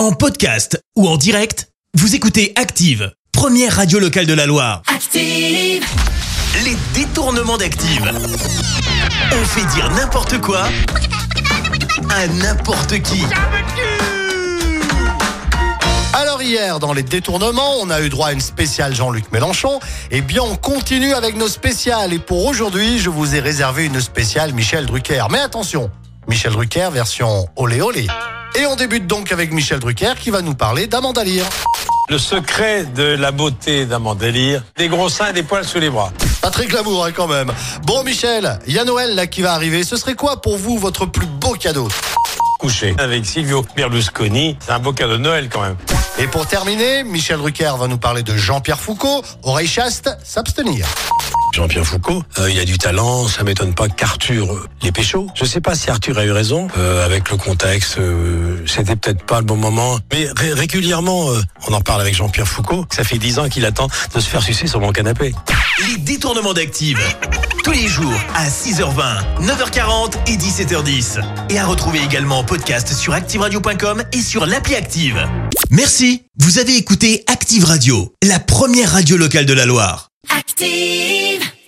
En podcast ou en direct, vous écoutez Active, première radio locale de la Loire. Active. Les détournements d'Active. On fait dire n'importe quoi à n'importe qui. Alors hier, dans les détournements, on a eu droit à une spéciale Jean-Luc Mélenchon. Eh bien, on continue avec nos spéciales. Et pour aujourd'hui, je vous ai réservé une spéciale Michel Drucker. Mais attention, Michel Drucker version olé olé. Et on débute donc avec Michel Drucker qui va nous parler d'Amanda Lear. Le secret de la beauté d'Amanda Lear, des gros seins et des poils sous les bras. Pas très glamour hein, quand même. Bon Michel, il y a Noël là qui va arriver. Ce serait quoi pour vous votre plus beau cadeau? Coucher avec Silvio Berlusconi, c'est un beau cadeau de Noël quand même. Et pour terminer, Michel Drucker va nous parler de Jean-Pierre Foucault. Oreille chaste, s'abstenir. Jean-Pierre Foucault, euh, il a du talent, ça m'étonne pas qu'Arthur euh, les pécho. Je sais pas si Arthur a eu raison, euh, avec le contexte, euh, c'était peut-être pas le bon moment. Mais ré- régulièrement, euh, on en parle avec Jean-Pierre Foucault, ça fait dix ans qu'il attend de se faire sucer sur mon canapé. Les détournements d'Active. Tous les jours à 6h20, 9h40 et 17h10. Et à retrouver également en podcast sur ActiveRadio.com et sur l'appli Active. Merci. Vous avez écouté Active Radio, la première radio locale de la Loire. Active.